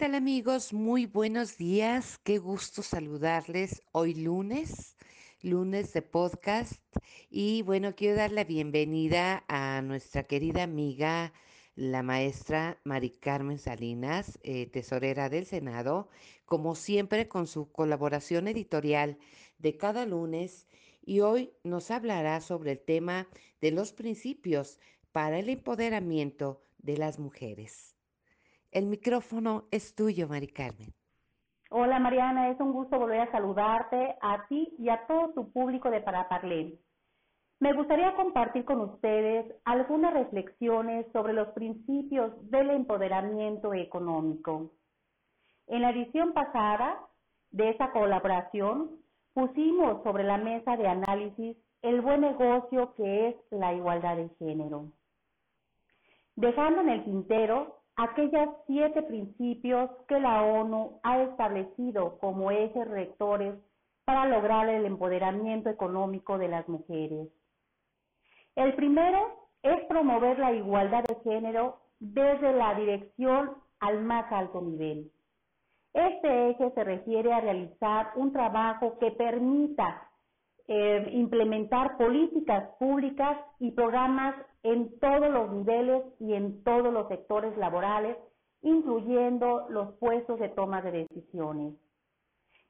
¿Qué tal amigos? Muy buenos días. Qué gusto saludarles hoy lunes, lunes de podcast. Y bueno, quiero dar la bienvenida a nuestra querida amiga, la maestra Mari Carmen Salinas, eh, tesorera del Senado, como siempre con su colaboración editorial de cada lunes. Y hoy nos hablará sobre el tema de los principios para el empoderamiento de las mujeres. El micrófono es tuyo, Mari Carmen. Hola Mariana, es un gusto volver a saludarte a ti y a todo tu público de Paraparlé. Me gustaría compartir con ustedes algunas reflexiones sobre los principios del empoderamiento económico. En la edición pasada de esa colaboración pusimos sobre la mesa de análisis el buen negocio que es la igualdad de género. Dejando en el tintero aquellos siete principios que la ONU ha establecido como ejes rectores para lograr el empoderamiento económico de las mujeres. El primero es promover la igualdad de género desde la dirección al más alto nivel. Este eje se refiere a realizar un trabajo que permita eh, implementar políticas públicas y programas en todos los niveles y en todos los sectores laborales, incluyendo los puestos de toma de decisiones.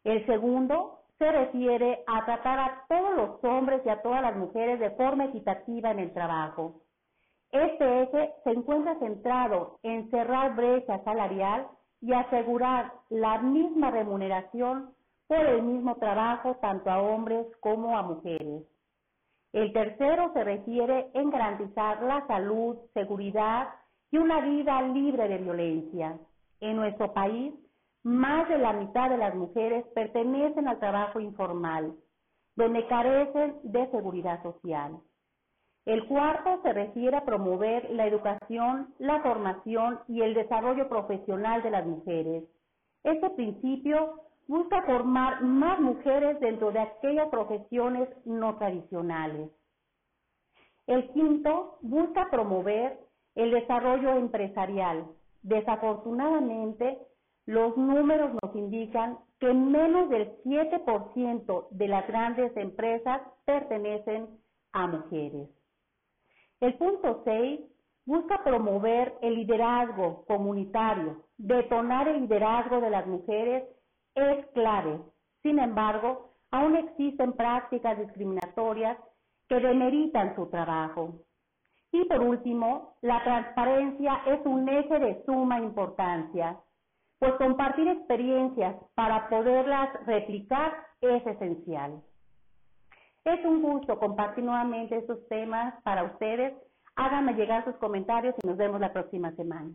El segundo se refiere a tratar a todos los hombres y a todas las mujeres de forma equitativa en el trabajo. Este eje se encuentra centrado en cerrar brecha salarial y asegurar la misma remuneración por el mismo trabajo tanto a hombres como a mujeres. El tercero se refiere en garantizar la salud, seguridad y una vida libre de violencia. En nuestro país, más de la mitad de las mujeres pertenecen al trabajo informal, donde carecen de seguridad social. El cuarto se refiere a promover la educación, la formación y el desarrollo profesional de las mujeres. Este principio busca formar más mujeres dentro de aquellas profesiones no tradicionales. El quinto busca promover el desarrollo empresarial. Desafortunadamente, los números nos indican que menos del 7% de las grandes empresas pertenecen a mujeres. El punto 6 busca promover el liderazgo comunitario, detonar el liderazgo de las mujeres es clave. Sin embargo, aún existen prácticas discriminatorias que demeritan su trabajo. Y por último, la transparencia es un eje de suma importancia, pues compartir experiencias para poderlas replicar es esencial. Es un gusto compartir nuevamente estos temas para ustedes. Háganme llegar sus comentarios y nos vemos la próxima semana.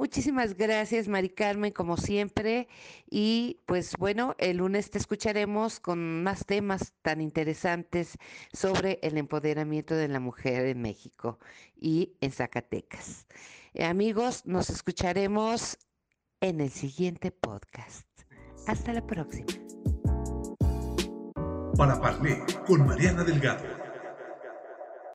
Muchísimas gracias, Mari Carmen, como siempre. Y pues bueno, el lunes te escucharemos con más temas tan interesantes sobre el empoderamiento de la mujer en México y en Zacatecas. Eh, amigos, nos escucharemos en el siguiente podcast. Hasta la próxima. Para Parlé con Mariana Delgado